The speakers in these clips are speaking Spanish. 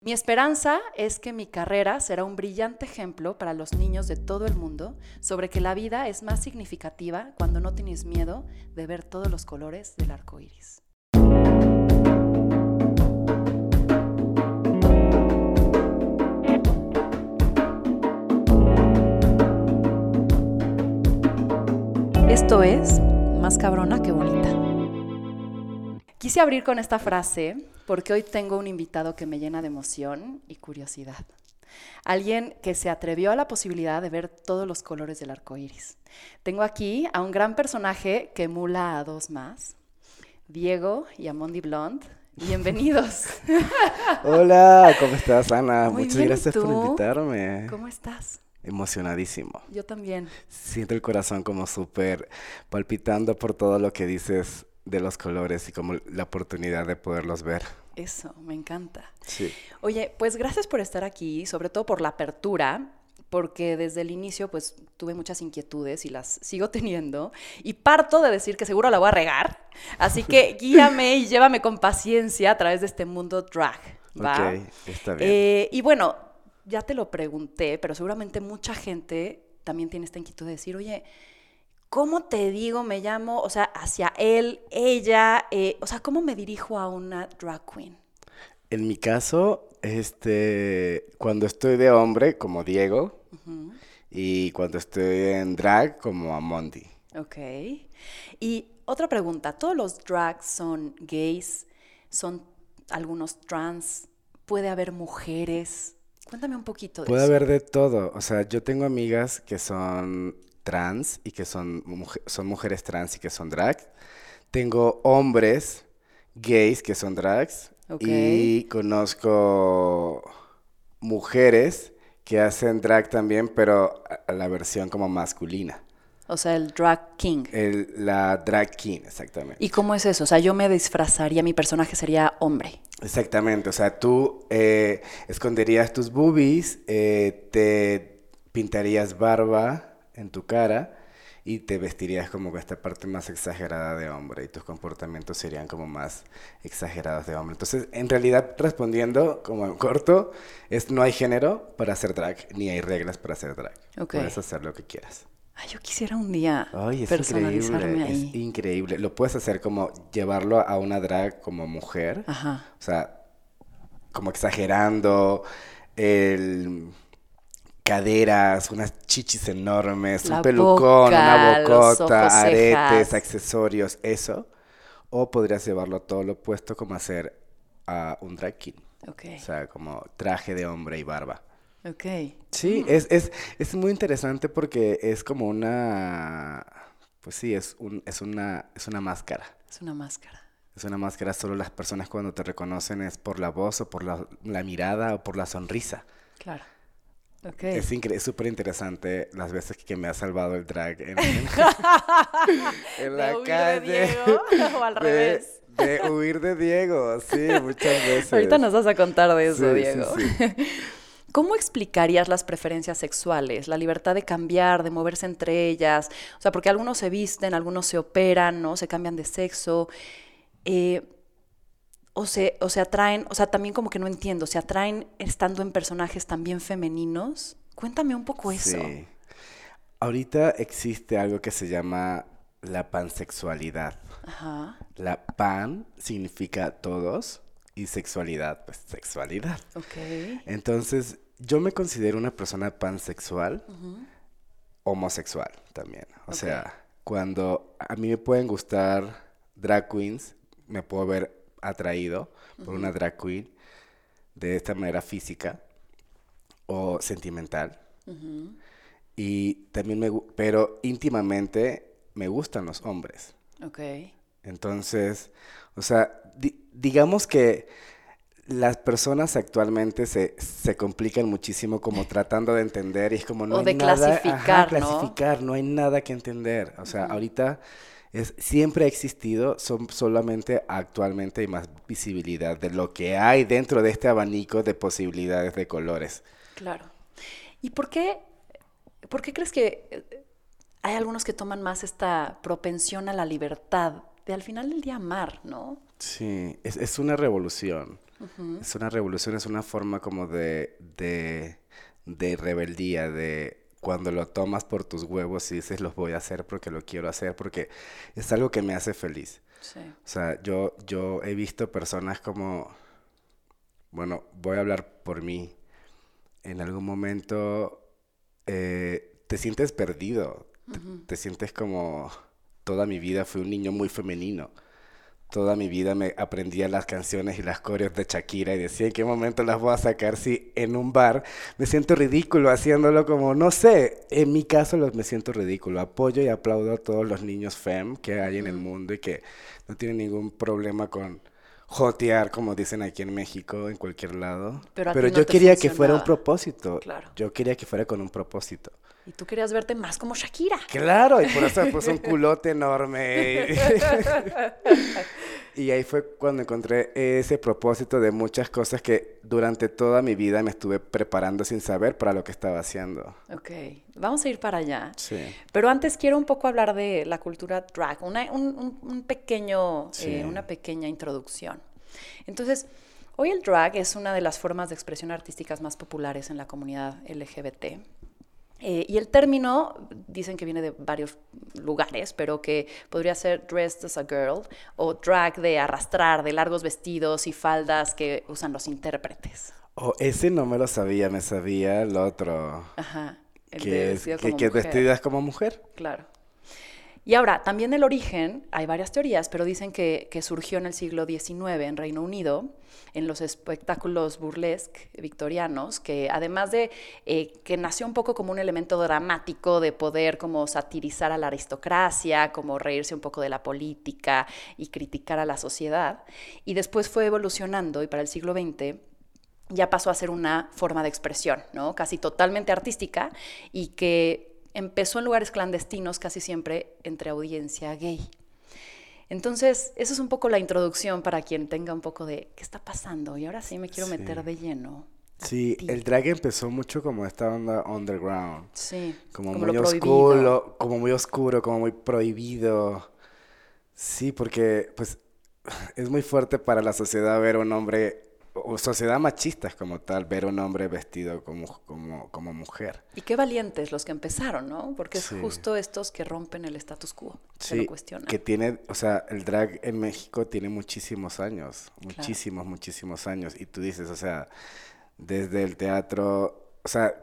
Mi esperanza es que mi carrera será un brillante ejemplo para los niños de todo el mundo sobre que la vida es más significativa cuando no tienes miedo de ver todos los colores del arco iris. Esto es Más cabrona que bonita. Quise abrir con esta frase porque hoy tengo un invitado que me llena de emoción y curiosidad. Alguien que se atrevió a la posibilidad de ver todos los colores del arco iris. Tengo aquí a un gran personaje que emula a dos más, Diego y Amondi Blond. Bienvenidos. Hola, ¿cómo estás, Ana? Muy Muchas bien, ¿y gracias por invitarme. ¿Cómo estás? Emocionadísimo. Yo también. Siento el corazón como súper palpitando por todo lo que dices de los colores y como la oportunidad de poderlos ver. Eso, me encanta. Sí. Oye, pues gracias por estar aquí, sobre todo por la apertura, porque desde el inicio pues tuve muchas inquietudes y las sigo teniendo y parto de decir que seguro la voy a regar, así que guíame y llévame con paciencia a través de este mundo drag, ¿va? Ok, está bien. Eh, y bueno, ya te lo pregunté, pero seguramente mucha gente también tiene esta inquietud de decir, oye, ¿cómo te digo, me llamo, o sea, hacia él, ella, eh, o sea, ¿cómo me dirijo a una drag queen? En mi caso, este, cuando estoy de hombre, como Diego, y cuando estoy en drag, como Amondi. Ok. Y otra pregunta, ¿todos los drags son gays? ¿Son algunos trans? ¿Puede haber mujeres? Cuéntame un poquito de Puede eso. haber de todo. O sea, yo tengo amigas que son trans y que son, son mujeres trans y que son drag. Tengo hombres gays que son drags. Y conozco mujeres que hacen drag también, pero a la versión como masculina. O sea, el drag king. El- la drag king, exactamente. ¿Y cómo es eso? O sea, yo me disfrazaría, mi personaje sería hombre. Exactamente, o sea, tú eh, esconderías tus boobies, eh, te pintarías barba en tu cara y te vestirías como con esta parte más exagerada de hombre y tus comportamientos serían como más exagerados de hombre. Entonces, en realidad, respondiendo como en corto, es no hay género para hacer drag, ni hay reglas para hacer drag. Ok. Puedes hacer lo que quieras. Ay, yo quisiera un día Ay, es personalizarme increíble, ahí. es increíble. Lo puedes hacer como llevarlo a una drag como mujer. Ajá. O sea, como exagerando, el caderas, unas chichis enormes, La un pelucón, una boca, bocota, aretes, cejas. accesorios, eso. O podrías llevarlo todo lo opuesto como hacer a un drag king. Ok. O sea, como traje de hombre y barba. Ok. Sí, es, es, es muy interesante porque es como una, pues sí, es un, es una, es una máscara. Es una máscara. Es una máscara, solo las personas cuando te reconocen es por la voz o por la, la mirada o por la sonrisa. Claro. Ok. Es incre- súper interesante las veces que me ha salvado el drag en, en- en la ¿De huir de calle. Diego o al De- revés? De huir de Diego, sí, muchas veces. Ahorita nos vas a contar de eso, Sí, sí, Diego. sí. ¿Cómo explicarías las preferencias sexuales? La libertad de cambiar, de moverse entre ellas. O sea, porque algunos se visten, algunos se operan, ¿no? Se cambian de sexo. eh, o, se, o se atraen, o sea, también como que no entiendo, ¿se atraen estando en personajes también femeninos? Cuéntame un poco eso. Sí. Ahorita existe algo que se llama la pansexualidad. Ajá, La pan significa todos y sexualidad, pues sexualidad. ok. Entonces, yo me considero una persona pansexual, homosexual también. O sea, cuando a mí me pueden gustar drag queens, me puedo ver atraído por una drag queen de esta manera física o sentimental. Y también me, pero íntimamente me gustan los hombres. Ok. Entonces, o sea, di- digamos que las personas actualmente se, se complican muchísimo como tratando de entender y es como no O hay de nada, ajá, clasificar, ¿no? clasificar, no hay nada que entender. O sea, ahorita es, siempre ha existido, son solamente actualmente hay más visibilidad de lo que hay dentro de este abanico de posibilidades de colores. Claro. ¿Y por qué, por qué crees que eh, hay algunos que toman más esta propensión a la libertad de al final del día amar, ¿no? Sí, es, es una revolución. Es una revolución, es una forma como de, de, de rebeldía, de cuando lo tomas por tus huevos y dices los voy a hacer porque lo quiero hacer, porque es algo que me hace feliz. Sí. O sea, yo, yo he visto personas como, bueno, voy a hablar por mí. En algún momento eh, te sientes perdido, te, te sientes como toda mi vida fui un niño muy femenino toda mi vida me aprendía las canciones y las coreos de Shakira y decía en qué momento las voy a sacar si en un bar me siento ridículo haciéndolo como, no sé, en mi caso me siento ridículo. Apoyo y aplaudo a todos los niños fem que hay en el mundo y que no tienen ningún problema con jotear, como dicen aquí en México, en cualquier lado. Pero, yo quería que fuera un propósito. Claro. Yo quería que fuera con un propósito. Y tú querías verte más como Shakira. Claro, y por eso me puse un culote enorme. y ahí fue cuando encontré ese propósito de muchas cosas que durante toda mi vida me estuve preparando sin saber para lo que estaba haciendo. Ok, vamos a ir para allá. Sí. Pero antes quiero un poco hablar de la cultura drag, una, un, un, pequeño, Sí. eh, una pequeña introducción. Entonces, hoy el drag es una de las formas de expresión artísticas más populares en la comunidad LGBT. Eh, y el término dicen que viene de varios lugares, pero que podría ser dressed as a girl o drag de arrastrar, de largos vestidos y faldas que usan los intérpretes. Oh, ese no me lo sabía, me sabía el otro. Ajá. el de Que es que, que como mujer. Claro. Y ahora, también el origen, hay varias teorías, pero dicen que, surgió en el siglo XIX en Reino Unido, en los espectáculos burlesque victorianos, que además de eh, que nació un poco como un elemento dramático de poder como satirizar a la aristocracia, como reírse un poco de la política y criticar a la sociedad, y después fue evolucionando y para el siglo XX ya pasó a ser una forma de expresión, ¿no? Casi totalmente artística y que empezó en lugares clandestinos casi siempre entre audiencia gay. Entonces, eso es un poco la introducción para quien tenga un poco de qué está pasando. Y ahora sí me quiero Sí. meter de lleno. Sí, ti. el drag empezó mucho como esta onda underground. Sí, Como, como muy oscuro, como muy oscuro, como muy prohibido. Sí, porque pues es muy fuerte para la sociedad ver un hombre, o sociedad machista como tal, ver un hombre vestido como, como, como mujer. Y qué valientes los que empezaron, ¿no? Porque es Sí. justo estos que rompen el status quo, se Sí, lo cuestionan. que tiene, o sea, el drag en México tiene muchísimos años, muchísimos, muchísimos años. Y tú dices, o sea, desde el teatro, o sea,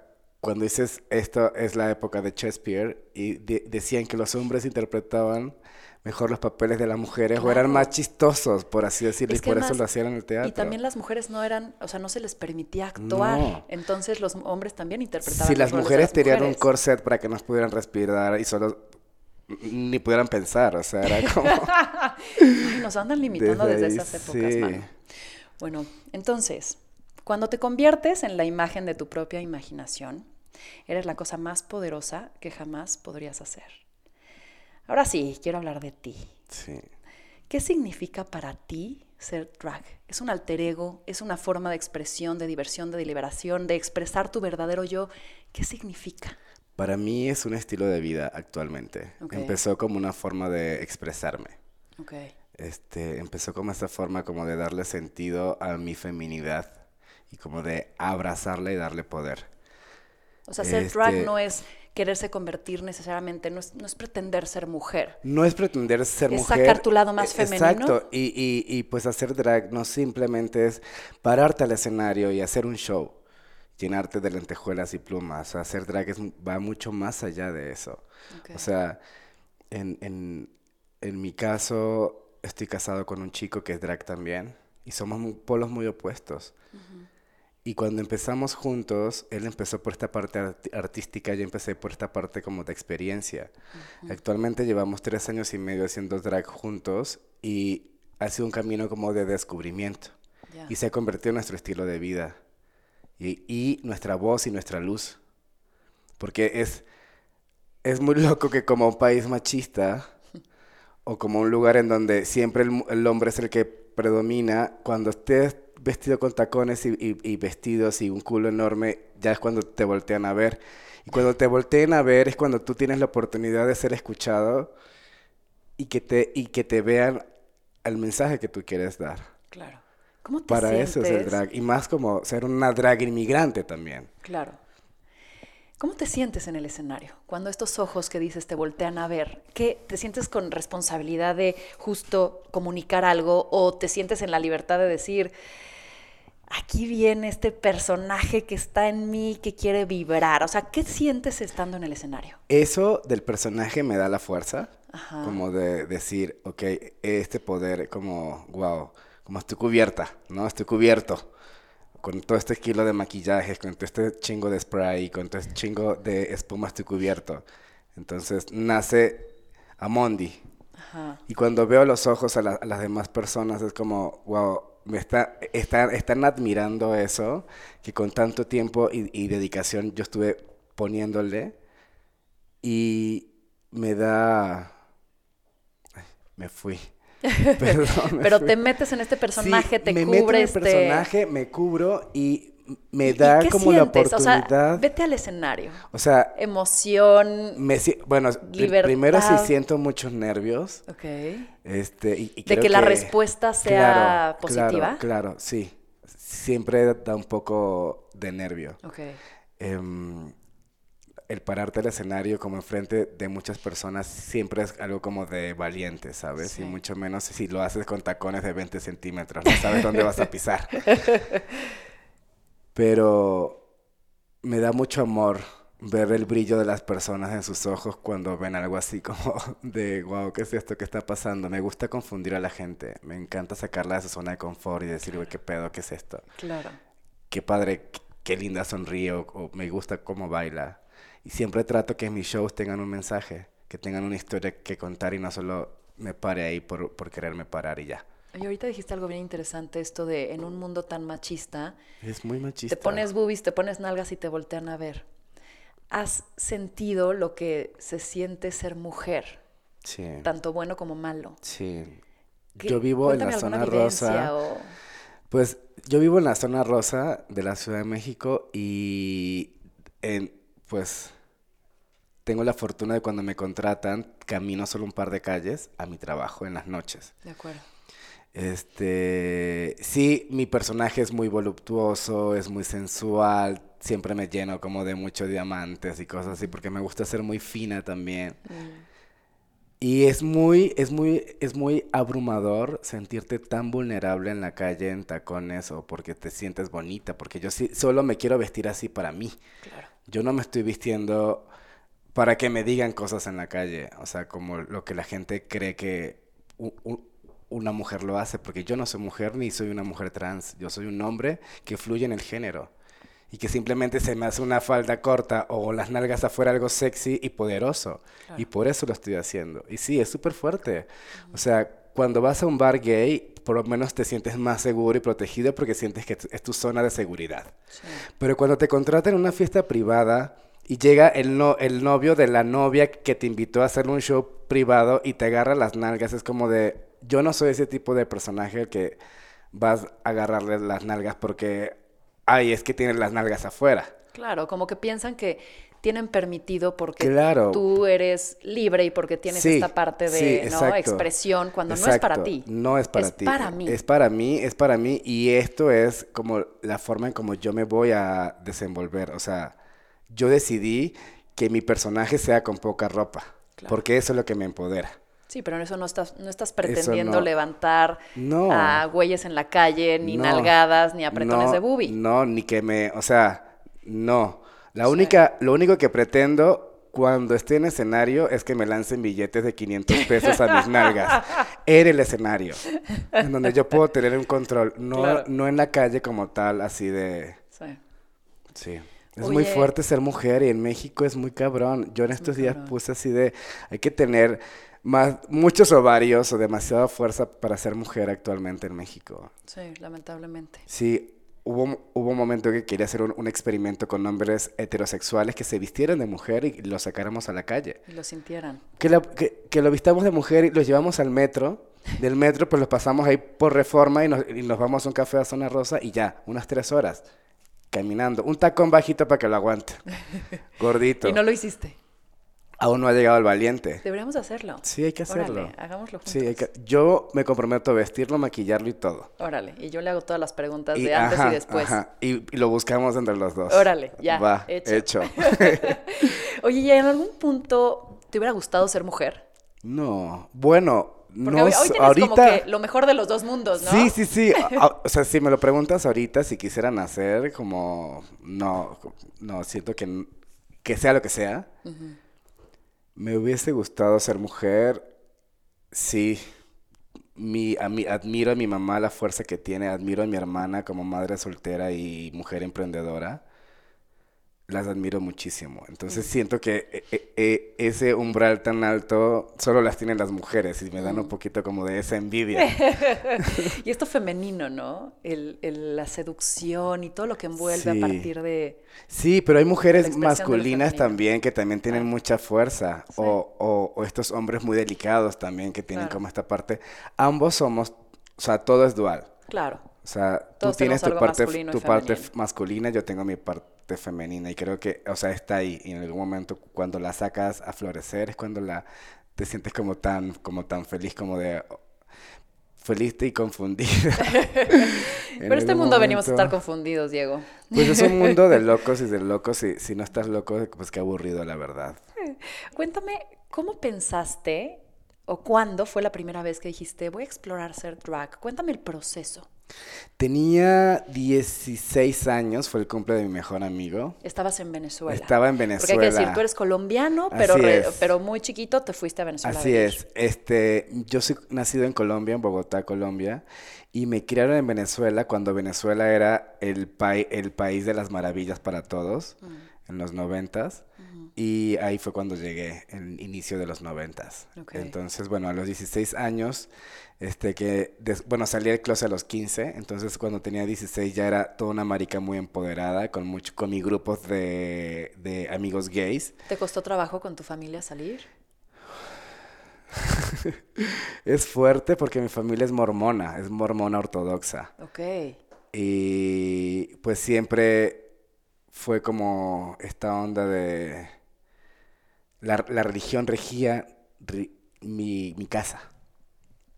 cuando dices esto es la época de Shakespeare y de- decían que los hombres interpretaban mejor los papeles de las mujeres o eran más chistosos, por así decirlo, Es y por eso lo hacían en el teatro. Y también las mujeres no eran, o sea, no se les permitía actuar. No. Entonces los hombres también interpretaban Si las mujeres las tenían un corset para que no pudieran respirar y solo ni pudieran pensar, o sea, era como... Ay, nos andan limitando Desde desde, ahí, esas épocas, sí. mano. Bueno, entonces, cuando te conviertes en la imagen de tu propia imaginación, eres la cosa más poderosa que jamás podrías hacer. Ahora sí, quiero hablar de ti. sí. ¿Qué significa para ti ser drag? ¿Es un alter ego? ¿Es una forma de expresión, de diversión, de deliberación, de expresar tu verdadero yo? ¿Qué significa? Para mí es un estilo de vida actualmente. Empezó como una forma de expresarme. Ok. Este, empezó como esa forma como de darle sentido a mi feminidad y como de abrazarla y darle poder. O sea, ser drag Este- no es quererse convertir necesariamente, no es, no es pretender ser mujer. No es pretender ser Es mujer. sacar tu lado más e- femenino. Exacto. Y, y, y pues hacer drag no simplemente es pararte al escenario y hacer un show, llenarte de lentejuelas y plumas. Hacer drag es, va mucho más allá de eso. Ok. O sea, en, en, en mi caso, estoy casado con un chico que es drag también y somos mu- polos muy opuestos. Y cuando empezamos juntos, él empezó por esta parte arti- artística, yo empecé por esta parte como de experiencia. Actualmente llevamos tres años y medio haciendo drag juntos y ha sido un camino como de descubrimiento. Ya. Y se ha convertido en nuestro estilo de vida. Y, y nuestra voz y nuestra luz. Porque es, es muy loco que como un país machista o como un lugar en donde siempre el, el hombre es el que predomina, cuando estés vestido con tacones y, y- y vestidos y un culo enorme, ya es cuando te voltean a ver. Y cuando te volteen a ver es cuando tú tienes la oportunidad de ser escuchado y que te, y que te vean el mensaje que tú quieres dar. Claro. ¿Cómo te Para sientes? eso es el drag. Y más como ser una drag inmigrante también. Claro. ¿Cómo te sientes en el escenario? Cuando estos ojos que dices te voltean a ver, ¿qué te sientes con responsabilidad de justo comunicar algo o te sientes en la libertad de decir, aquí viene este personaje que está en mí que quiere vibrar? O sea, ¿qué sientes estando en el escenario? Eso del personaje me da la fuerza. Ajá. Como de decir, ok, este poder, como, wow, como estoy cubierta, ¿no? Estoy cubierto. Con todo este kilo de maquillaje, con todo este chingo de spray, con todo este chingo de espuma estoy cubierto. Entonces nace Amondi. Ajá. Y cuando veo los ojos a, la- a las demás personas es como, wow, me está, está- están admirando eso que con tanto tiempo y, y dedicación yo estuve poniéndole y me da... Ay, me fui. Perdón, me Pero fui. te metes en este personaje, Sí, te me cubre meto en el este... personaje, me cubro y me ¿Y- da y qué como la sientes? O sea, oportunidad. vete al escenario. O sea, Emoción. me, bueno, pri- primero sí Libertad. siento muchos nervios. Ok. Este, y, y De que la respuesta sea Claro, positiva. Claro, claro, sí. Siempre da un poco de nervio. Ok. Em, el pararte al escenario como enfrente de muchas personas siempre es algo como de valiente, ¿sabes? Sí. Y mucho menos si lo haces con tacones de 20 centímetros, no sabes dónde vas a pisar. Pero me da mucho amor ver el brillo de las personas en sus ojos cuando ven algo así como de, wow, ¿qué es esto que está pasando? Me gusta confundir a la gente, me encanta sacarla de su zona de confort y decir, güey, ¿qué pedo? ¿Qué es esto? Claro. qué padre, qué- qué linda sonríe o, o me gusta cómo baila. Y siempre trato que mis shows tengan un mensaje, que tengan una historia que contar y no solo me pare ahí por, por quererme parar y ya. Y ahorita dijiste algo bien interesante, esto de en un mundo tan machista, Es muy machista. te pones boobies, te pones nalgas y te voltean a ver. ¿Has sentido lo que se siente ser mujer, Sí, tanto bueno como malo? sí. ¿Qué- Yo vivo en la zona rosa. o- Pues yo vivo en la zona rosa de la Ciudad de México y en, pues tengo la fortuna de cuando me contratan, camino solo un par de calles a mi trabajo en las noches. De acuerdo. Este, sí, mi personaje es muy voluptuoso, es muy sensual, siempre me lleno como de muchos diamantes y cosas así, porque me gusta ser muy fina también. Mm, Y es muy, es muy, es muy abrumador sentirte tan vulnerable en la calle en tacones o porque te sientes bonita, porque yo sí, solo me quiero vestir así para mí. claro. Yo no me estoy vistiendo para que me digan cosas en la calle, o sea, como lo que la gente cree que una mujer lo hace, porque yo no soy mujer ni soy una mujer trans, yo soy un hombre que fluye en el género y que simplemente se me hace una falda corta o las nalgas afuera algo sexy y poderoso. Claro. Y por eso lo estoy haciendo. Y sí, es súper fuerte. O sea, cuando vas a un bar gay, por lo menos te sientes más seguro y protegido porque sientes que es tu zona de seguridad. Sí. Pero cuando te contratan en una fiesta privada y llega el, no, el novio de la novia que te invitó a hacer un show privado y te agarra las nalgas, es como de, yo no soy ese tipo de personaje que vas a agarrarle las nalgas porque, ay, es que tienen las nalgas afuera. Claro, como que piensan que tienen permitido porque Claro. tú eres libre y porque tienes Sí, esta parte de sí, ¿no? expresión cuando no es para ti. No es para Es ti. para mí. Es para mí, es para mí. Y esto es como la forma en como yo me voy a desenvolver. O sea, yo decidí que mi personaje sea con poca ropa. Claro. Porque eso es lo que me empodera. Sí, pero en eso no estás, no estás pretendiendo no. levantar No. a güeyes en la calle, ni No. nalgadas, ni apretones No, de boobie. No, ni que me, o sea, no. La única, lo único que pretendo cuando esté en escenario es que me lancen billetes de 500 pesos a mis nalgas. En el escenario. En donde yo puedo tener un control. No, Claro. no en la calle como tal, así de... Sí. Sí. Es muy fuerte ser mujer y en México es muy cabrón. Yo en estos días cabrón. puse así de... Hay que tener más, muchos ovarios o demasiada fuerza para ser mujer actualmente en México. Sí, lamentablemente. Sí, hubo, hubo un momento que quería hacer un, un experimento con hombres heterosexuales que se vistieran de mujer y los sacáramos a la calle. Y lo sintieran. Que, la- que, que lo vistamos de mujer y los llevamos al metro. Del metro, pues los pasamos ahí por reforma y nos, y nos vamos a un café a Zona Rosa y ya, unas tres horas, caminando. Un tacón bajito para que lo aguante. Gordito. Y no lo hiciste. Aún no ha llegado el valiente. Deberíamos hacerlo. Sí, hay que hacerlo. Órale, hagámoslo juntos. Sí, hay que- yo me comprometo a vestirlo, maquillarlo y todo. Órale, y yo le hago todas las preguntas Y, de antes ajá, y después. ajá, y, y lo buscamos entre los dos. Órale, ya, Va, hecho. hecho. Oye, ¿y en algún punto te hubiera gustado ser mujer? no, bueno, Porque no hoy, hoy tienes ahorita... como que lo mejor de los dos mundos, ¿no? Sí, sí, sí. O sea, si me lo preguntas ahorita, si quisiera nacer, como, no, no, siento que, que sea lo que sea. Me hubiese gustado ser mujer, sí. Mi, a mí, admiro a mi mamá la fuerza que tiene, admiro a mi hermana como madre soltera y mujer emprendedora. Las admiro muchísimo. Entonces siento que eh, eh, eh, ese umbral tan alto solo las tienen las mujeres y me dan un poquito como de esa envidia. Y esto femenino, ¿no? El, el- la seducción y todo lo que envuelve a partir de... Sí, pero hay mujeres masculinas también que también tienen Ah. mucha fuerza. O, o- o estos hombres muy delicados también que tienen Claro. como esta parte. Ambos somos, o sea, todo es dual. Claro. O sea, Todos tú tienes tu parte, tu parte femenino. masculina, yo tengo mi parte femenina. Y creo que, o sea, está ahí. Y en algún momento cuando la sacas a florecer es cuando la te sientes como tan, como tan feliz, como de feliz y confundida. Pero este mundo venimos a estar confundidos, Diego. Pues es un mundo de locos y de locos. Y si no estás loco, pues qué aburrido, la verdad. Cuéntame, ¿cómo pensaste o cuándo fue la primera vez que dijiste voy a explorar ser drag? Cuéntame el proceso. Tenía 16 años, fue el cumple de mi mejor amigo. Estabas en Venezuela. Estaba en Porque hay que Venezuela. decir, tú eres colombiano, pero, re- pero muy chiquito te fuiste a Venezuela. Así es. Este, yo soy nacido en Colombia, en Bogotá, Colombia, y me criaron en Venezuela cuando Venezuela era el, pai- el país de las maravillas para todos, en los noventas. Y ahí fue cuando llegué, el inicio de los noventas. Ok. Entonces, bueno, a los 16 años, este que, des- bueno, salí del closet a los 15, entonces cuando tenía 16 ya era toda una marica muy empoderada, con mucho, con mi grupo de, de amigos gays. ¿Te costó trabajo con tu familia salir? Es fuerte porque mi familia es mormona, es mormona ortodoxa. Ok. Y pues siempre fue como esta onda de... La, la religión regía ri- mi, mi casa.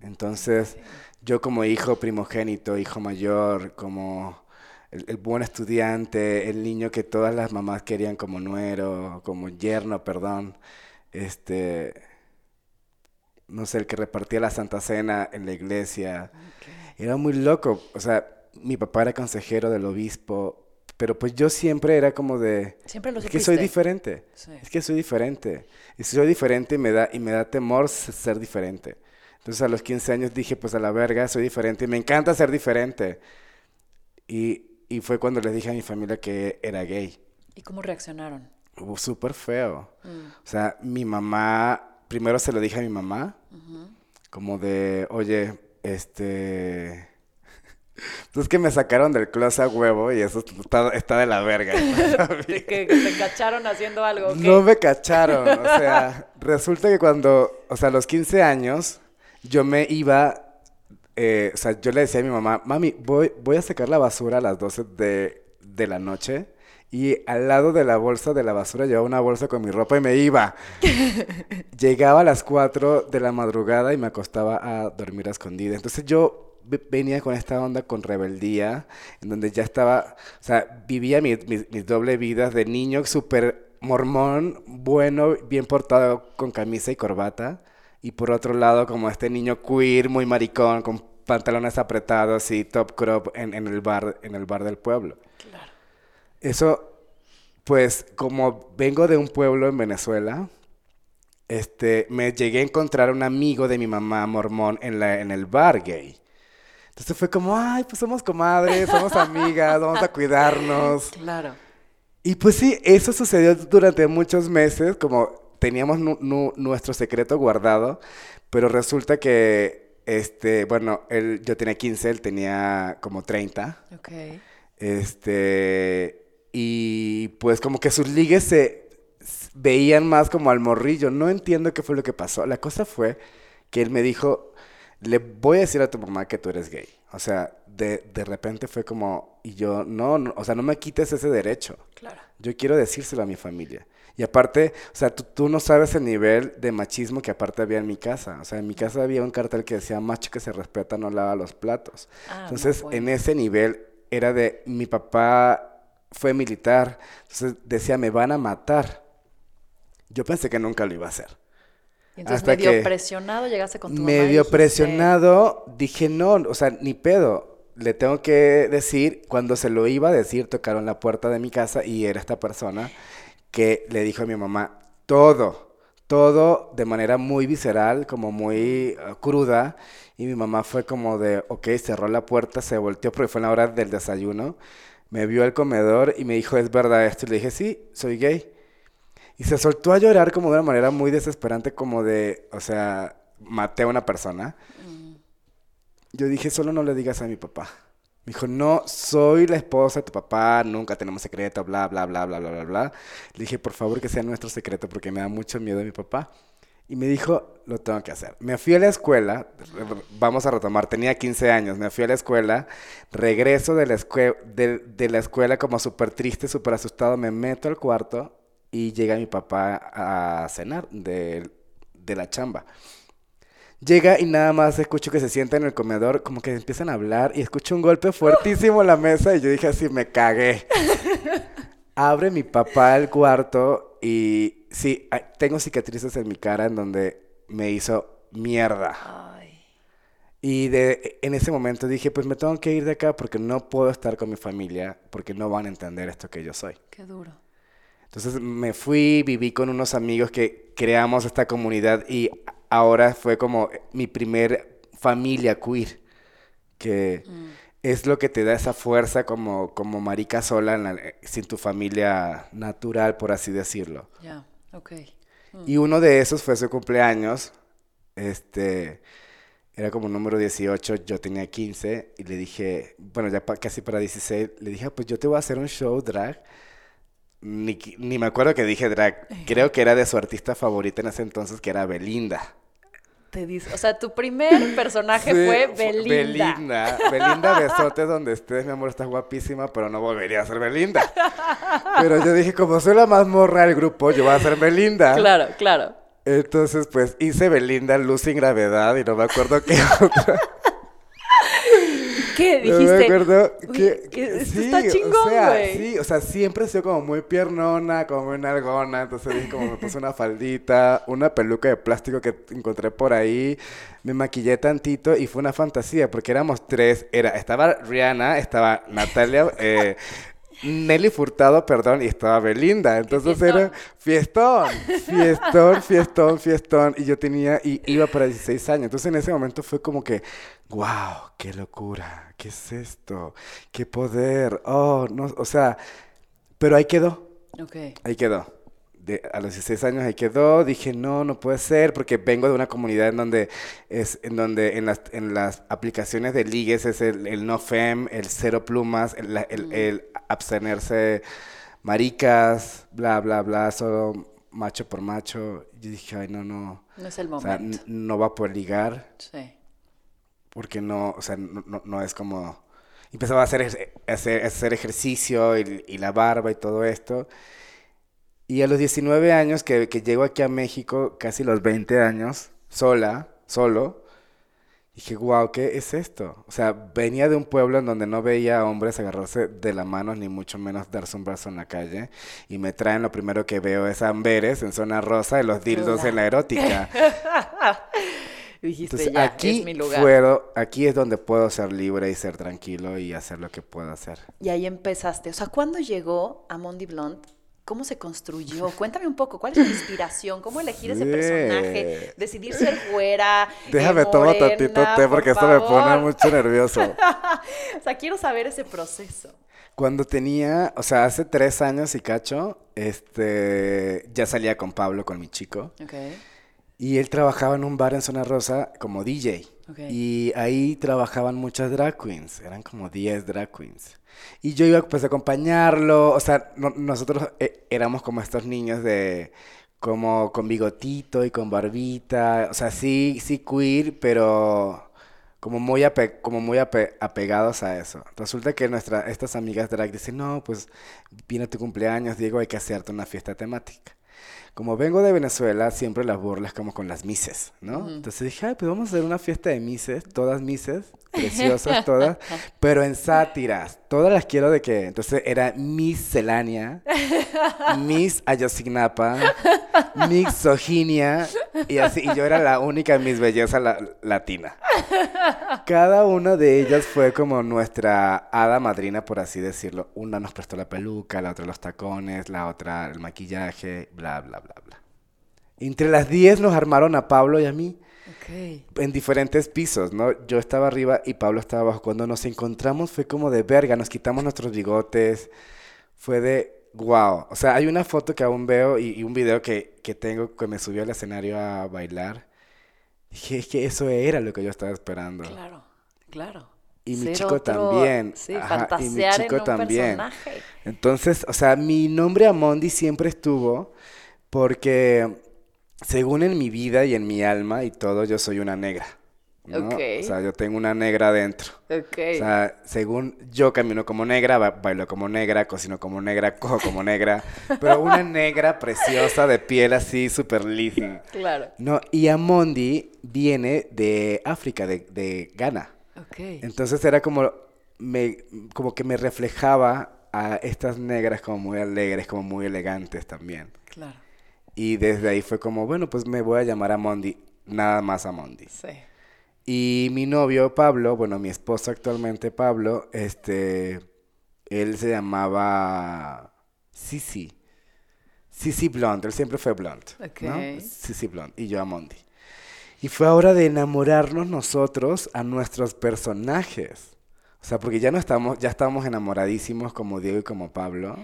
Entonces, yo como hijo primogénito, hijo mayor, como el, el buen estudiante, el niño que todas las mamás querían como nuero, como yerno, perdón, este, no sé, el que repartía la Santa Cena en la iglesia. Era muy loco. O sea, mi papá era consejero del obispo, pero pues yo siempre era como de... Siempre lo Es que soy diferente. Sí. Es que soy diferente. Y si soy diferente y me da, y me da temor ser diferente. Entonces a los 15 años dije, pues a la verga, soy diferente y me encanta ser diferente. Y, y fue cuando les dije a mi familia que era gay. ¿Y cómo reaccionaron? Hubo súper feo. Mm. O sea, mi mamá, primero se lo dije a mi mamá, como de, oye, este... Pues es que me sacaron del closet a huevo y eso está, está de la verga. ¿De que te cacharon haciendo algo? qué? No me cacharon, o sea, resulta que cuando, o sea, a los 15 años, yo me iba, eh, o sea, yo le decía a mi mamá, mami, voy, voy a sacar la basura a las 12 de, de la noche, y al lado de la bolsa de la basura llevaba una bolsa con mi ropa y me iba. Llegaba a las 4 de la madrugada y me acostaba a dormir a escondida. Entonces yo venía con esta onda con rebeldía, en donde ya estaba, o sea, vivía mi- mi- mis doble vidas de niño súper mormón, bueno, bien portado con camisa y corbata, y por otro lado como este niño queer, muy maricón, con pantalones apretados y top crop en, en el bar, en el bar del pueblo. Claro. Eso, pues como vengo de un pueblo en Venezuela, este, me llegué a encontrar un amigo de mi mamá mormón en, la, en el bar gay. Entonces fue como, ay, pues somos comadres, somos amigas, vamos a cuidarnos. Claro. Y pues sí, eso sucedió durante muchos meses, como teníamos nu- nu- nuestro secreto guardado, pero resulta que, este, bueno, él, yo tenía 15, él tenía como 30. Ok. Este, y pues como que sus ligues se veían más como al morrillo. No entiendo qué fue lo que pasó. La cosa fue que él me dijo, le voy a decir a tu mamá que tú eres gay. O sea, de, de repente fue como, y yo, no, no, o sea, no me quites ese derecho. Claro. Yo quiero decírselo a mi familia. Y aparte, o sea, tú, tú no sabes el nivel de machismo que aparte había en mi casa. O sea, en mi casa había un cartel que decía, macho que se respeta no lava los platos. Ah, Entonces, bueno. en ese nivel era de, mi papá fue militar, entonces decía, me van a matar. Yo pensé que nunca lo iba a hacer. Entonces Hasta medio que presionado llegaste con tu mamá y Medio presionado, dije, no, o sea, ni pedo. Le tengo que decir, cuando se lo iba a decir, tocaron la puerta de mi casa y era esta persona que le dijo a mi mamá todo, todo de manera muy visceral, como muy eh, cruda. Y mi mamá fue como de, ok, cerró la puerta, se volteó porque fue en la hora del desayuno. Me vio al comedor y me dijo, ¿es verdad esto? Y le dije, sí, soy gay. Y se soltó a llorar como de una manera muy desesperante, como de, o sea, maté a una persona. Yo dije, solo no le digas a mi papá. Me dijo, no, soy la esposa de tu papá, nunca tenemos secreto, bla, bla, bla, bla, bla, bla, bla. Le dije, por favor que sea nuestro secreto porque me da mucho miedo de mi papá. Y me dijo, lo tengo que hacer. Me fui a la escuela, vamos a retomar, tenía 15 años, me fui a la escuela, regreso de la, escue- de, de la escuela como súper triste, súper asustado, me meto al cuarto y llega mi papá a cenar de, de la chamba. Llega y nada más escucho que se sienta en el comedor, como que empiezan a hablar y escucho un golpe fuertísimo en la mesa y yo dije así, me cagué. Abre mi papá el cuarto y sí, tengo cicatrices en mi cara en donde me hizo mierda. Ay, Y de, en ese momento dije, pues me tengo que ir de acá porque no puedo estar con mi familia, porque no van a entender esto que yo soy. qué duro. Entonces me fui, viví con unos amigos que creamos esta comunidad y ahora fue como mi primer familia queer, que Mm. es lo que te da esa fuerza como, como marica sola en la- sin tu familia natural, por así decirlo. Ya, ok. Y uno de esos fue su cumpleaños, este, era como número 18, yo tenía 15 y le dije, bueno, ya pa- casi para 16, le dije, "Ah, pues yo te voy a hacer un show drag. Ni, ni me acuerdo que dije drag, creo que era de su artista favorita en ese entonces, que era Belinda. Te dice, o sea, tu primer personaje Sí, fue fu- Belinda. Belinda, Belinda, besotes donde estés, mi amor, estás guapísima, pero no volvería a ser Belinda. Pero yo dije, como soy la más morra del grupo, yo voy a ser Belinda. Claro, claro. Entonces, pues hice Belinda, Luz sin gravedad y no me acuerdo qué otra. ¿Qué dijiste? me acuerdo "Uy, que, que esto sí, está chingón, o sea, güey". sí, o sea, siempre he sido como muy piernona, como muy nalgona, entonces dije como me puse una faldita, una peluca de plástico que encontré por ahí, me maquillé tantito y fue una fantasía porque éramos tres, era, estaba Rihanna, estaba Natalia, eh, Nelly Furtado, perdón, y estaba Belinda, entonces era fiestón, fiestón, fiestón, fiestón, y yo tenía, y iba para 16 años, entonces en ese momento fue como que, wow, qué locura, qué es esto, qué poder, oh, no, o sea, pero ahí quedó, Ok. ahí quedó. De, a los 16 años ahí quedó, dije, no, no puede ser, porque vengo de una comunidad en donde, es, en donde en las, en las aplicaciones de ligues es el, el no fem, el cero plumas, el, la- el- el abstenerse maricas, bla, bla, bla, solo macho por macho. Yo dije, ay, no, no, No es el o sea, momento. no va por ligar, Sí. Porque no, o sea, no, no- no es como... Empezaba a hacer, hacer, hacer ejercicio y, y la barba y todo esto. Y a los 19 años que, que llego aquí a México, casi los 20 años, sola, solo, dije, wow, ¿qué es esto? O sea, venía de un pueblo en donde no veía a hombres agarrarse de la mano, ni mucho menos darse un brazo en la calle. Y me traen lo primero que veo es Amberes en zona rosa y los dildos en la erótica. Dijiste Entonces ya, aquí es mi lugar. puedo, aquí es donde puedo ser libre y ser tranquilo y hacer lo que puedo hacer. Y ahí empezaste. O sea, ¿cuándo llegó a Mondi Blonde? ¿Cómo se construyó? Cuéntame un poco, ¿cuál es la inspiración? ¿Cómo elegir ese personaje? Decidir ser güera. eh, Déjame tomar morena, tantito té por porque esto me pone mucho nervioso. O sea, quiero saber ese proceso. Cuando tenía, o sea, hace tres años y cacho, este, ya salía con Pablo, con mi chico, Ok. Y él trabajaba en un bar en Zona Rosa como DJ. Y ahí trabajaban muchas drag queens, eran como 10 drag queens. Y yo iba pues a acompañarlo, o sea, no- nosotros eh, éramos como estos niños de como con bigotito y con barbita, o sea, sí, sí queer, pero como muy, ape- como muy ape- apegados a eso. Resulta que nuestra, estas amigas drag dicen, no, pues viene tu cumpleaños, Diego, hay que hacerte una fiesta temática. Como vengo de Venezuela, siempre las burlas como con las mises, ¿no? Entonces dije, ay, pues vamos a hacer una fiesta de mises, todas mises, preciosas todas, pero en sátiras. Todas las quiero de que, entonces era Miss Celania, Miss Ayotzinapa, Miss Soginia, y así, y yo era la única Miss Belleza la- latina. Cada una de ellas fue como nuestra hada madrina, por así decirlo. Una nos prestó la peluca, la otra los tacones, la otra el maquillaje, bla, bla, bla, bla. Entre las 10 nos armaron a Pablo y a mí Ok. en diferentes pisos, ¿no? Yo estaba arriba y Pablo estaba abajo. Cuando nos encontramos fue como de verga, nos quitamos nuestros bigotes. Fue de wow. O sea, hay una foto que aún veo y, y un video que, que tengo que me subió al escenario a bailar. Dije, es que eso era lo que yo estaba esperando. Claro, claro. Y mi Ser chico otro- también. Sí, Ajá, y mi chico en un también. personaje. Entonces, o sea, mi nombre Amondi siempre estuvo porque, según en mi vida y en mi alma y todo, yo soy una negra. ¿no? Ok. O sea, yo tengo una negra adentro. Ok. O sea, según yo camino como negra, ba- bailo como negra, cocino como negra, cojo como negra, pero una negra preciosa de piel así súper lisa. claro. No, y Amondi viene de África, de, de Ghana. Ok. Entonces era como, me, como que me reflejaba a estas negras como muy alegres, como muy elegantes también. Claro. Y desde ahí fue como, bueno, pues me voy a llamar Amondi, nada más Amondi. Sí. Y mi novio Pablo, bueno, mi esposo actualmente Pablo, este, él se llamaba Sisi. Sisi Blonde, él siempre fue blonde, ¿no? Ok. Sisi Blonde y yo Amondi. Y fue hora de enamorarnos nosotros a nuestros personajes. O sea, porque ya no estamos, ya estamos enamoradísimos como Diego y como Pablo.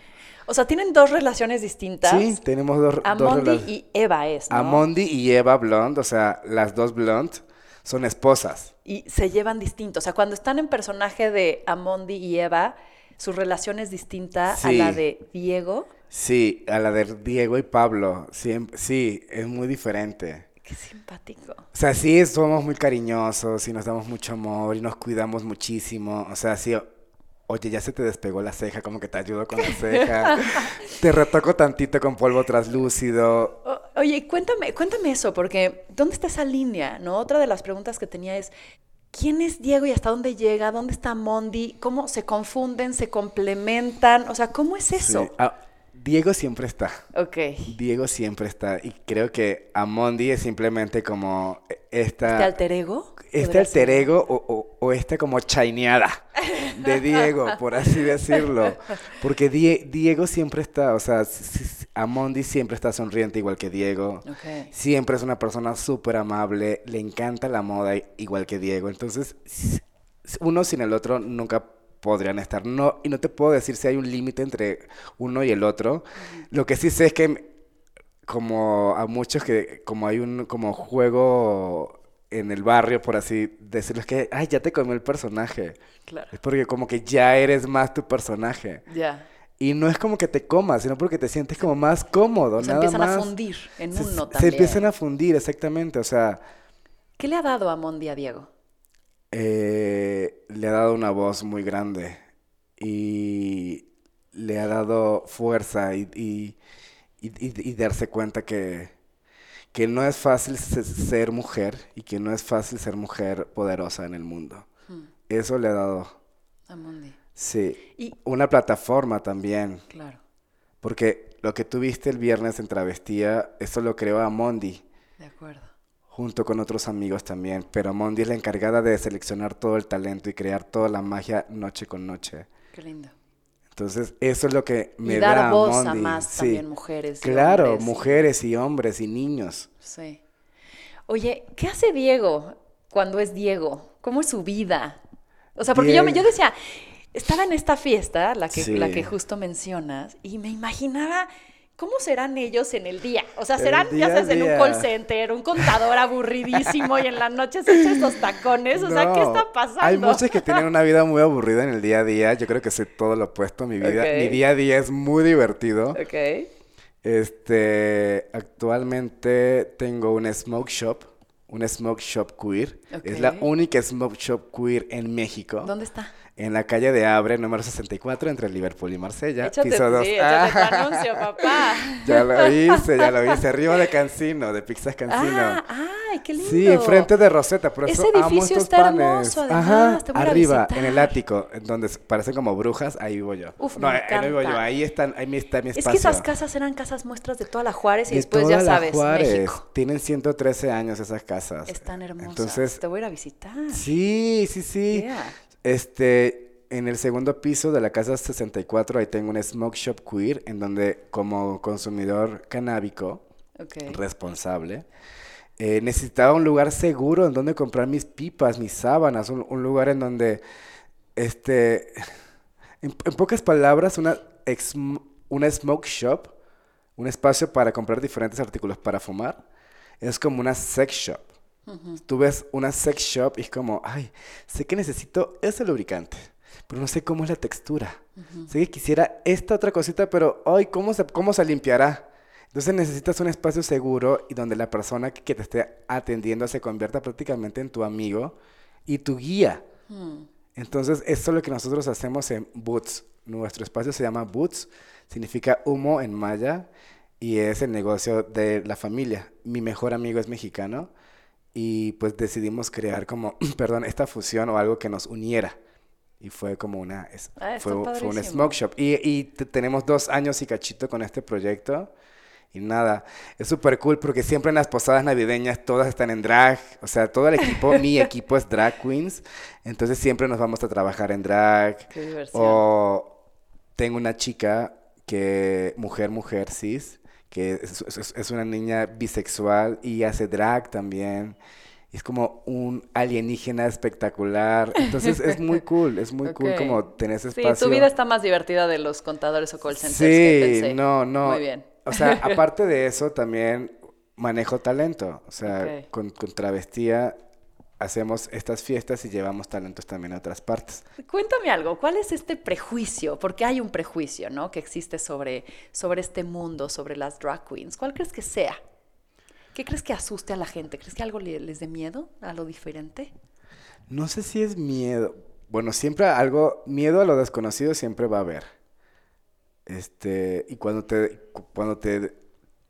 O sea, tienen dos relaciones distintas. Sí, tenemos dos, dos Amondi rela- y Eva es, ¿no? Amondi y Eva Blonde, o sea, las dos Blonde son esposas. Y se llevan distinto. O sea, cuando están en personaje de Amondi y Eva, su relación es distinta a Sí. la de Diego. Sí, a la de Diego y Pablo, siempre, sí, es muy diferente. Qué simpático. O sea, sí, somos muy cariñosos y nos damos mucho amor y nos cuidamos muchísimo. O sea, sí, oye, ya se te despegó la ceja, como que te ayudo con la ceja. te retoco tantito con polvo traslúcido. O- oye, cuéntame, cuéntame eso, porque ¿dónde está esa línea? ¿No? Otra de las preguntas que tenía es, ¿quién es Diego y hasta dónde llega? ¿Dónde está Mondi? ¿Cómo se confunden, se complementan? O sea, ¿cómo es eso? Sí. Ah, Diego siempre está. Ok. Diego siempre está. Y creo que Amondi es simplemente como esta... ¿Este alter ego? este alter ego o, o- o esta como chaineada de Diego, por así decirlo. Porque Die- Diego siempre está, o sea, Amondi siempre está sonriente igual que Diego. Ok. Siempre es una persona súper amable, le encanta la moda igual que Diego. Entonces, uno sin el otro nunca podrían estar. No, y no te puedo decir si hay un límite entre uno y el otro. Lo que sí sé es que como a muchos que como hay un como juego en el barrio por así decirlo es que ay ya te comió el personaje Claro. es porque como que ya eres más tu personaje Ya. y no es como que te comas sino porque te sientes como más cómodo O sea, nada empiezan a fundir en se, uno se también. empiezan a fundir exactamente o sea ¿Qué le ha dado a Mondi a Diego? Eh, le ha dado una voz muy grande y le ha dado fuerza y, y- y- darse cuenta que, que no es fácil se- ser mujer y que no es fácil ser mujer poderosa en el mundo. Hmm, Eso le ha dado, a Mondi. sí, Y, una plataforma también, claro, porque lo que tuviste el viernes en Travestía, eso lo creó a Mondi. de acuerdo. Junto con otros amigos también, pero Mondi es la encargada de seleccionar todo el talento y crear toda la magia noche con noche. Qué lindo. Entonces, eso es lo que me y da dar voz a más Sí. también mujeres. y Claro, hombres. mujeres y hombres y niños. Sí. Oye, ¿qué hace Diego cuando es Diego? ¿Cómo es su vida? O sea, porque yo, me- yo decía, estaba en esta fiesta, la que, la que justo mencionas, y me imaginaba cómo serán ellos en el día. O sea, serán, día ya sabes, en un call center, un contador aburridísimo y en la noche se echa estos tacones. O sea, ¿qué está pasando? Hay muchos que tienen una vida muy aburrida en el día a día. Yo creo que soy todo lo opuesto. Mi vida, mi día a día es muy divertido. Ok. Este, actualmente tengo un smoke shop, un smoke shop queer. Es la única smoke shop queer en México. ¿Dónde está? En la calle de Abre, número 64, entre Liverpool y Marsella. échate, piso sí, tu anuncio, papá. Ya lo hice, ya lo hice. Arriba de Cancino, de Pizzas Cancino. Ah, ay, qué lindo. Sí, enfrente de Rosetta, por Ese eso amo edificio estos está panes. hermoso, además, Ajá, arriba, en el ático, donde parecen como brujas, ahí vivo yo. Uf, no, me ahí vivo yo, ahí están, ahí está mi Es espacio. que esas casas eran casas muestras de toda la Juárez y De después toda ya la sabes, Juárez. México. Tienen 113 años esas casas. Están hermosas. Entonces, Te voy a ir a visitar. sí, sí, sí. Yeah. Este, en el segundo piso de la casa 64, ahí tengo un smoke shop queer, en donde como consumidor canábico, responsable. Eh, necesitaba un lugar seguro en donde comprar mis pipas, mis sábanas, un, un lugar en donde, este, en, en pocas palabras, una, ex- una smoke shop, un espacio para comprar diferentes artículos para fumar, es como una sex shop. Tú ves una sex shop y es como, ay, sé que necesito ese lubricante, pero no sé cómo es la textura. Sé que quisiera esta otra cosita, pero, ay, ¿cómo se, cómo se limpiará? Entonces necesitas un espacio seguro y donde la persona que, que te esté atendiendo se convierta prácticamente en tu amigo y tu guía. Hmm. Entonces, esto es lo que nosotros hacemos en Boots. Nuestro espacio se llama Boots, significa humo en maya y es el negocio de la familia. Mi mejor amigo es mexicano y pues decidimos crear como, perdón, esta fusión o algo que nos uniera. Y fue como una, es- Ah, fue, fue un smoke shop. Y, y te- tenemos dos años y cachito con este proyecto. Y nada, es súper cool porque siempre en las posadas navideñas todas están en drag. O sea, todo el equipo, mi equipo es drag queens. Entonces siempre nos vamos a trabajar en drag. Qué diversión. O tengo una chica que, mujer, mujer, cis, que es, es- es una niña bisexual y hace drag también. Es como un alienígena espectacular. Entonces es muy cool, es muy cool como tener ese Sí, espacio. tu vida está más divertida de los contadores o call centers Sí, que pensé. no, no. Muy bien. O sea, aparte de eso, también manejo talento. O sea, con, con Travestía hacemos estas fiestas y llevamos talentos también a otras partes. Cuéntame algo, ¿cuál es este prejuicio? Porque hay un prejuicio, ¿no? Que existe sobre, sobre este mundo, sobre las drag queens. ¿Cuál crees que sea? ¿Qué crees que asuste a la gente? ¿Crees que algo le- les dé miedo a lo diferente? No sé si es miedo. Bueno, siempre algo, miedo a lo desconocido siempre va a haber. Este, y cuando te, cu- cuando te,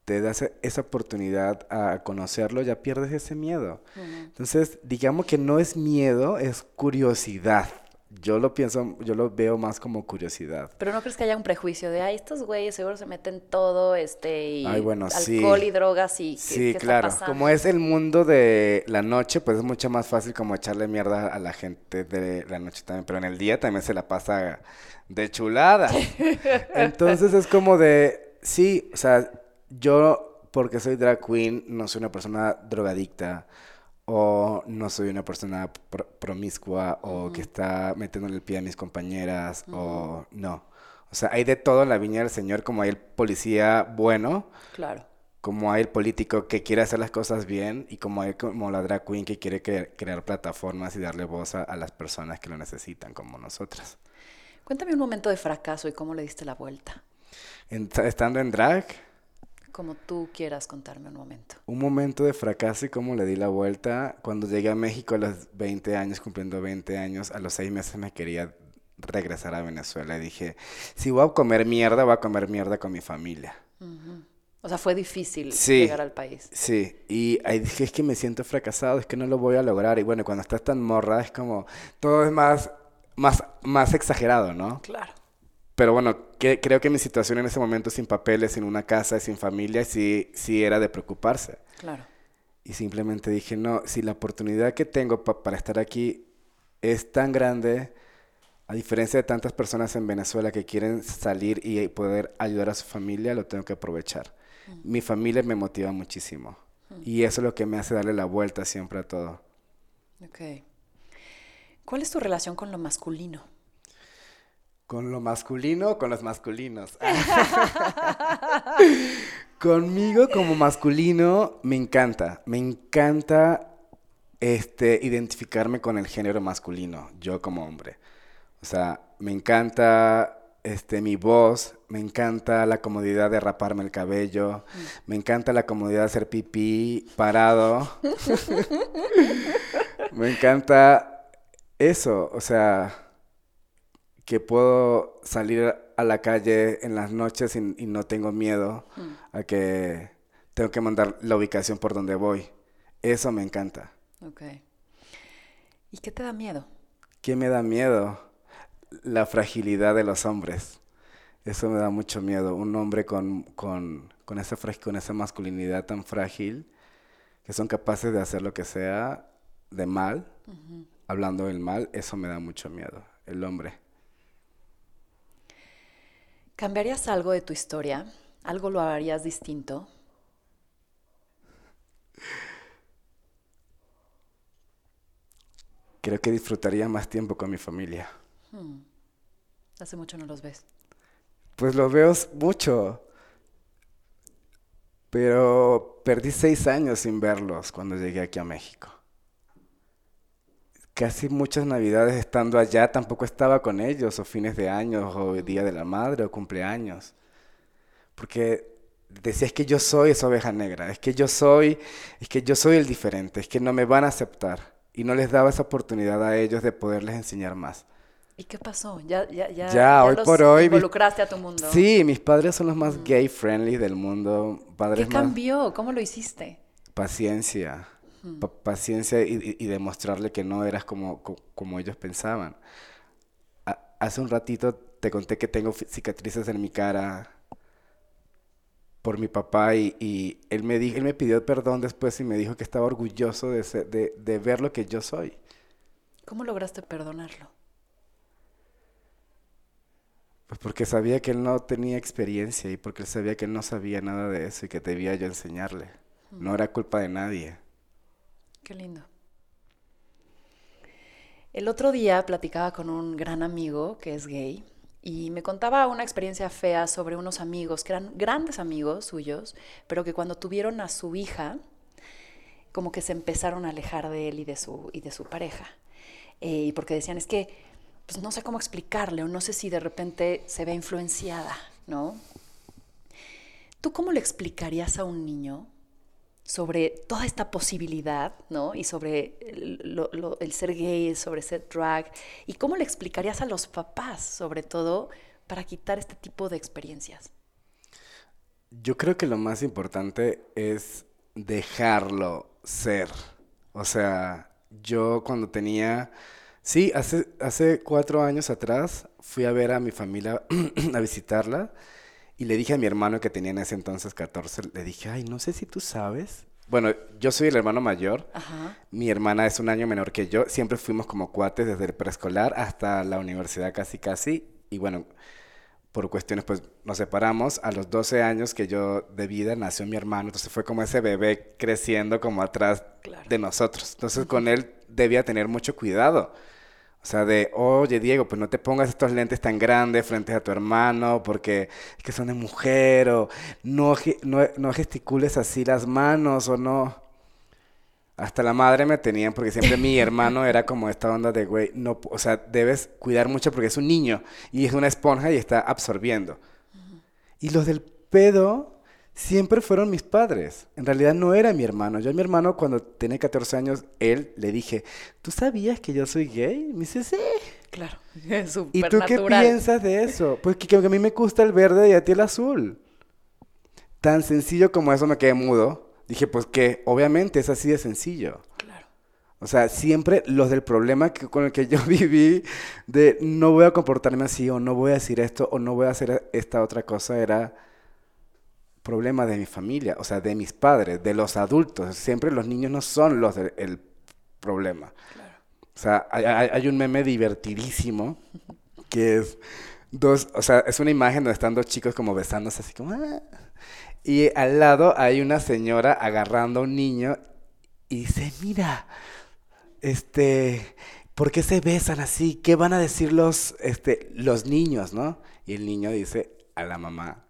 te das esa oportunidad a conocerlo, ya pierdes ese miedo. Entonces, digamos que no es miedo, es curiosidad. Yo lo pienso, yo lo veo más como curiosidad. Pero no crees que haya un prejuicio de, ay, estos güeyes seguro se meten todo, este, y Ay, bueno, sí. alcohol y drogas y ¿qué- Sí, qué claro. Como es el mundo de la noche, pues es mucho más fácil como echarle mierda a la gente de la noche también. Pero en el día también se la pasa de chulada. Entonces es como de, sí, o sea, yo porque soy drag queen no soy una persona drogadicta o no soy una persona pro- promiscua o que está metiéndole el pie a mis compañeras o no. O sea, hay de todo en la viña del Señor, como hay el policía bueno, Claro. como hay el político que quiere hacer las cosas bien y como hay como la drag queen que quiere cre- crear plataformas y darle voz a, a las personas que lo necesitan, como nosotras. Cuéntame un momento de fracaso y cómo le diste la vuelta. En- estando en drag, Como tú quieras contarme un momento. un momento de fracaso y cómo le di la vuelta. Cuando llegué a México a los 20 años, cumpliendo 20 años, a los 6 meses me quería regresar a Venezuela y dije, si voy a comer mierda, voy a comer mierda con mi familia. O sea, fue difícil Sí. llegar al país. Sí, y ahí dije, es que me siento fracasado, es que no lo voy a lograr. Y bueno, cuando estás tan morra, es como, todo es más, más, más exagerado, ¿no? Claro. Pero bueno, que, creo que mi situación en ese momento, sin papeles, sin una casa, sin familia, sí, sí era de preocuparse. Claro. Y simplemente dije, no, si la oportunidad que tengo pa- para estar aquí es tan grande, a diferencia de tantas personas en Venezuela que quieren salir y poder ayudar a su familia, lo tengo que aprovechar. Mi familia me motiva muchísimo. Y eso es lo que me hace darle la vuelta siempre a todo. Ok. ¿Cuál es tu relación con lo masculino? ¿Con lo masculino o con los masculinos? Conmigo como masculino me encanta, me encanta este, identificarme con el género masculino, yo como hombre. O sea, me encanta este, mi voz, me encanta la comodidad de raparme el cabello, Mm. me encanta la comodidad de hacer pipí parado. me encanta eso, o sea, que puedo salir a la calle en las noches y, y no tengo miedo Mm. a que tengo que mandar la ubicación por donde voy. Eso me encanta. Ok. ¿Y qué te da miedo? ¿Qué me da miedo? La fragilidad de los hombres. Eso me da mucho miedo. Un hombre con, con, con, esa, con esa masculinidad tan frágil, que son capaces de hacer lo que sea de mal, hablando del mal, eso me da mucho miedo. El hombre. ¿Cambiarías algo de tu historia? ¿Algo lo harías distinto? Creo que disfrutaría más tiempo con mi familia. Hace mucho no los ves. Pues lo veo mucho. Pero perdí seis años sin verlos cuando llegué aquí a México. Casi muchas navidades estando allá tampoco estaba con ellos, o fines de años, o Día de la Madre, o cumpleaños. Porque decía, es que yo soy esa oveja negra, es que yo soy, es que yo soy el diferente, es que no me van a aceptar. Y no les daba esa oportunidad a ellos de poderles enseñar más. ¿Y qué pasó? ¿Ya, ya, ya, Ya, hoy los por hoy, involucraste a tu mundo? Sí, mis padres son los más gay friendly del mundo. ¿Qué Padres más cambió? ¿Cómo lo hiciste? paciencia. Pa- paciencia y, demostrarle que no eras como, co- como ellos pensaban. A- hace un ratito te conté que tengo cicatrices en mi cara por mi papá y, y él me dijo, él me pidió perdón después y me dijo que estaba orgulloso de, ser- de, de ver lo que yo soy. ¿Cómo lograste perdonarlo? Pues porque sabía que él no tenía experiencia y porque él sabía que él no sabía nada de eso y que debía yo enseñarle. No era culpa de nadie. Qué lindo. El otro día platicaba con un gran amigo que es gay y me contaba una experiencia fea sobre unos amigos que eran grandes amigos suyos, pero que cuando tuvieron a su hija, como que se empezaron a alejar de él y de su, y de su pareja. Eh, y porque decían, es que pues no sé cómo explicarle o no sé si de repente se ve influenciada, ¿no? ¿Tú cómo le explicarías a un niño sobre toda esta posibilidad, ¿no? Y sobre el, ser gay, sobre ser drag. ¿Y cómo le explicarías a los papás, sobre todo, para quitar este tipo de experiencias? Yo creo que lo más importante es dejarlo ser. O sea, yo cuando tenía, sí, hace, hace cuatro años atrás fui a ver a mi familia, a visitarla, y le dije a mi hermano que tenía en ese entonces 14, le dije, ay, no sé si tú sabes. Bueno, yo soy el hermano mayor, Ajá. mi hermana es un año menor que yo, siempre fuimos como cuates desde el preescolar hasta la universidad casi casi, y bueno, por cuestiones pues nos separamos. A los 12 años que yo de vida nació mi hermano, entonces fue como ese bebé creciendo como atrás Claro. de nosotros. Entonces con él debía tener mucho cuidado. O sea, de, oye Diego, pues no te pongas estos lentes tan grandes frente a tu hermano porque es que son de mujer o no, no, no gesticules así las manos o no. Hasta la madre me tenían porque siempre mi hermano era como esta onda de, güey, no, o sea, debes cuidar mucho porque es un niño y es una esponja y está absorbiendo. Y los del pedo siempre fueron mis padres. En realidad no era mi hermano. Yo a mi hermano cuando tenía 14 años, él le dije, ¿tú sabías que yo soy gay? Me dice, sí. Claro. ¿Y tú qué piensas de eso? Pues que, que a mí me gusta el verde y a ti el azul. Tan sencillo como eso me quedé mudo. Dije, pues que obviamente es así de sencillo. Claro. O sea, siempre los del problema que, con el que yo viví, de no voy a comportarme así, o no voy a decir esto, o no voy a hacer esta otra cosa, era problema de mi familia, o sea, de mis padres, de los adultos. Siempre los niños no son los del el problema. O sea, hay un meme divertidísimo que es dos, o sea, es una imagen donde están dos chicos como besándose así como... "Ah". Y al lado hay una señora agarrando a un niño y dice, mira, este, ¿por qué se besan así? ¿Qué van a decir los, este, los niños, no? Y el niño dice a la mamá,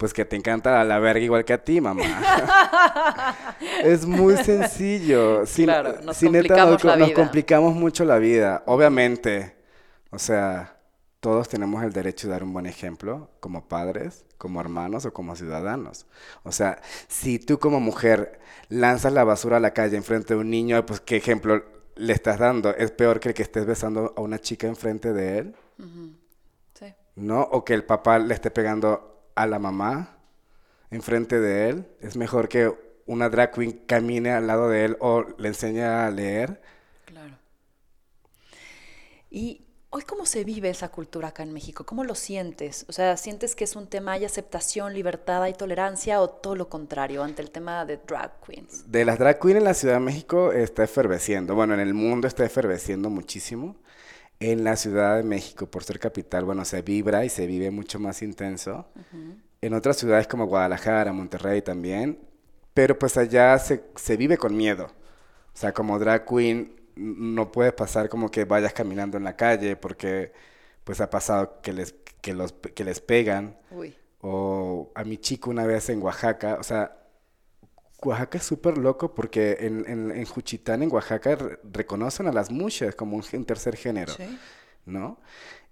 pues que te encanta la verga igual que a ti, mamá. es muy sencillo. Sí, Claro, nos sí, neta, complicamos la nos vida. complicamos mucho la vida, obviamente. O sea, todos tenemos el derecho de dar un buen ejemplo como padres, como hermanos o como ciudadanos. O sea, si tú como mujer lanzas la basura a la calle enfrente de un niño, pues qué ejemplo le estás dando. Es peor que el que estés besando a una chica enfrente de él. Sí. ¿No? O que el papá le esté pegando a la mamá enfrente de él. Es mejor que una drag queen camine al lado de él o le enseñe a leer. Claro. Y Hoy, ¿cómo se vive esa cultura acá en México? ¿Cómo lo sientes? O sea, ¿sientes que es un tema de aceptación, libertad y tolerancia o todo lo contrario ante el tema de drag queens? De las drag queens en la Ciudad de México está eferveciendo. Bueno, en el mundo está eferveciendo muchísimo. En la Ciudad de México, por ser capital, bueno, se vibra y se vive mucho más intenso. En otras ciudades como Guadalajara, Monterrey también. Pero pues allá se, se vive con miedo. O sea, como drag queen no puede pasar como que vayas caminando en la calle porque pues ha pasado que les, que los, que les pegan. O a mi chico una vez en Oaxaca, o sea, Oaxaca es súper loco porque en, en, Juchitán, en Oaxaca, reconocen a las muchas como un, tercer género, ¿no?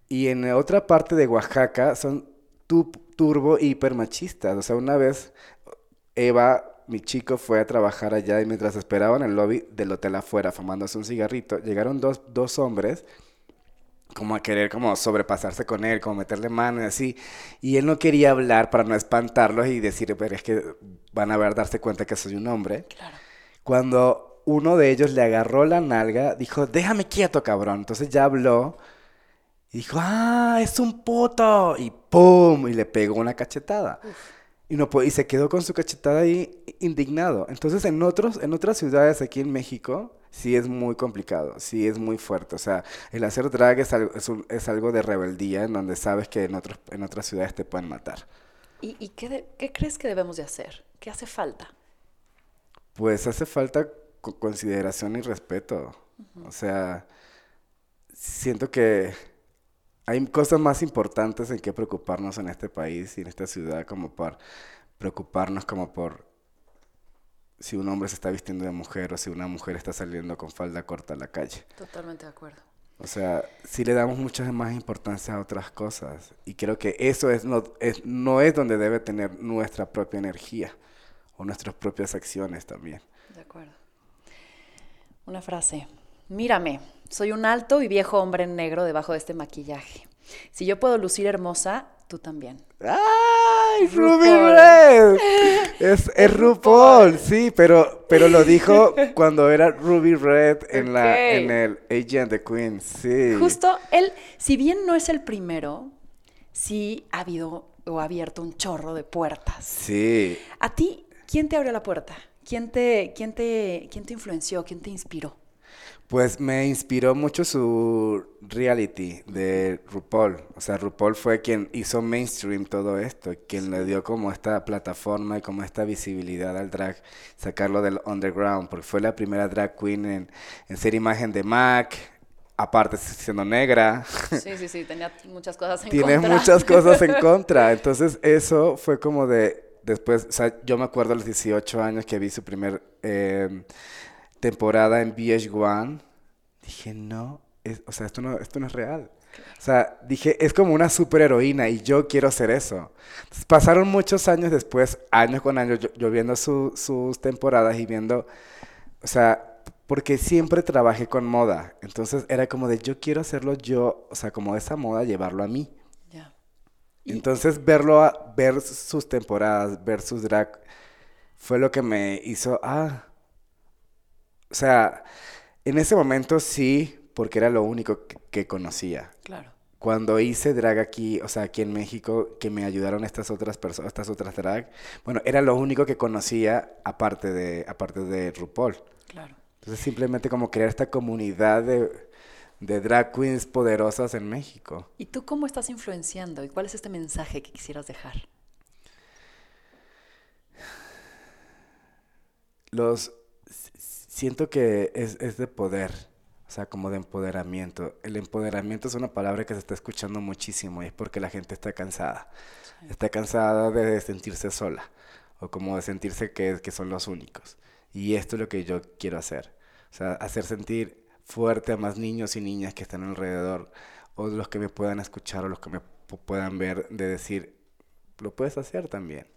Y en otra parte de Oaxaca son turbo hiper machistas. O sea, una vez Eva mi chico fue a trabajar allá y mientras esperaba en el lobby del hotel afuera fumándose un cigarrito, llegaron dos, dos hombres como a querer como sobrepasarse con él, como meterle mano y así. Y él no quería hablar para no espantarlos y decir, pero es que van a ver, darse cuenta que soy un hombre. Claro. Cuando uno de ellos le agarró la nalga, dijo, déjame quieto, cabrón. Entonces ya habló y dijo, ah, es un puto. Y ¡pum! Y le pegó una cachetada. Y, no, y se quedó con su cachetada ahí indignado. Entonces, en, otros, en otras ciudades aquí en México, sí es muy complicado, sí es muy fuerte. O sea, el hacer drag es algo, es, algo de rebeldía en donde sabes que en, otros, en otras ciudades te pueden matar. ¿Y, y qué, qué, crees que debemos de hacer? ¿Qué hace falta? Pues hace falta consideración y respeto. O sea, siento que hay cosas más importantes en que preocuparnos en este país y en esta ciudad como por preocuparnos como por si un hombre se está vistiendo de mujer o si una mujer está saliendo con falda corta a la calle. Totalmente de acuerdo. O sea, si le damos mucha más importancia a otras cosas. Y creo que eso es no, es, no es donde debe tener nuestra propia energía o nuestras propias acciones también. De acuerdo. Una frase. Mírame, soy un alto y viejo hombre negro debajo de este maquillaje. Si yo puedo lucir hermosa, tú también. ¡Ay, Ruby Red! Es, es RuPaul, sí, pero, pero lo dijo cuando era Ruby Red en, la, en el Agent the Queen, sí. Justo, él, si bien no es el primero, sí ha habido o ha abierto un chorro de puertas. Sí. ¿A ti quién te abrió la puerta? ¿Quién te, quién te, quién te influenció? ¿Quién te inspiró? Pues me inspiró mucho su reality de RuPaul. O sea, RuPaul fue quien hizo mainstream todo esto, quien le dio como esta plataforma y como esta visibilidad al drag, sacarlo del underground, porque fue la primera drag queen en, en ser imagen de Mac, aparte siendo negra. Sí, sí, sí, tenía muchas cosas en contra. Tiene muchas cosas en contra. Entonces eso fue como de, después, o sea, yo me acuerdo a los 18 años que vi su primer... Eh, temporada en VH1, dije, no, o sea, esto no, esto no es real. O sea, dije, es como una superheroína y yo quiero ser eso. pasaron muchos años después, años con años, yo, viendo sus temporadas y viendo, o sea, porque siempre trabajé con moda. Entonces era como de, yo quiero hacerlo yo, o sea, como esa moda, llevarlo a mí. Entonces verlo, a, ver sus temporadas, ver sus drag, fue lo que me hizo, ah, o sea, en ese momento sí, porque era lo único que, conocía. Claro. Cuando hice drag aquí, o sea, aquí en México, que me ayudaron estas otras personas, estas otras drag, bueno, era lo único que conocía aparte de, aparte de RuPaul. Claro. Entonces simplemente como crear esta comunidad de, de drag queens poderosas en México. ¿Y tú cómo estás influenciando? ¿Y cuál es este mensaje que quisieras dejar? Los siento que es, es, de poder, o sea, como de empoderamiento. El empoderamiento es una palabra que se está escuchando muchísimo y es porque la gente está cansada. Está cansada de sentirse sola o como de sentirse que, que son los únicos. Y esto es lo que yo quiero hacer. O sea, hacer sentir fuerte a más niños y niñas que están alrededor o los que me puedan escuchar o los que me puedan ver, de decir, lo puedes hacer también.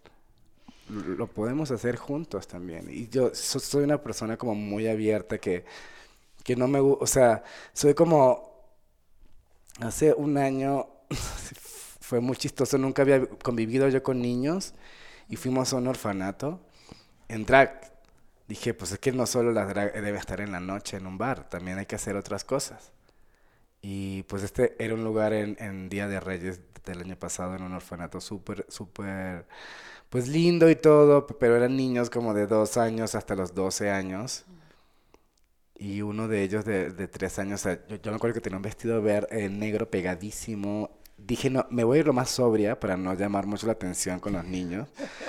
Lo podemos hacer juntos también. Y yo soy una persona como muy abierta que, que no me gusta, o sea, soy como, hace un año fue muy chistoso, nunca había convivido yo con niños y fuimos a un orfanato en drag. Dije, pues es que no solo la drag debe estar en la noche en un bar, también hay que hacer otras cosas. Y pues este era un lugar en, en Día de Reyes del año pasado, en un orfanato súper, súper, pues lindo y todo, pero eran niños como de dos años hasta los 12 años. Y uno de ellos de, de tres años, yo, yo, me acuerdo que tenía un vestido verde, negro pegadísimo. Dije, no, me voy a ir lo más sobria para no llamar mucho la atención con los niños.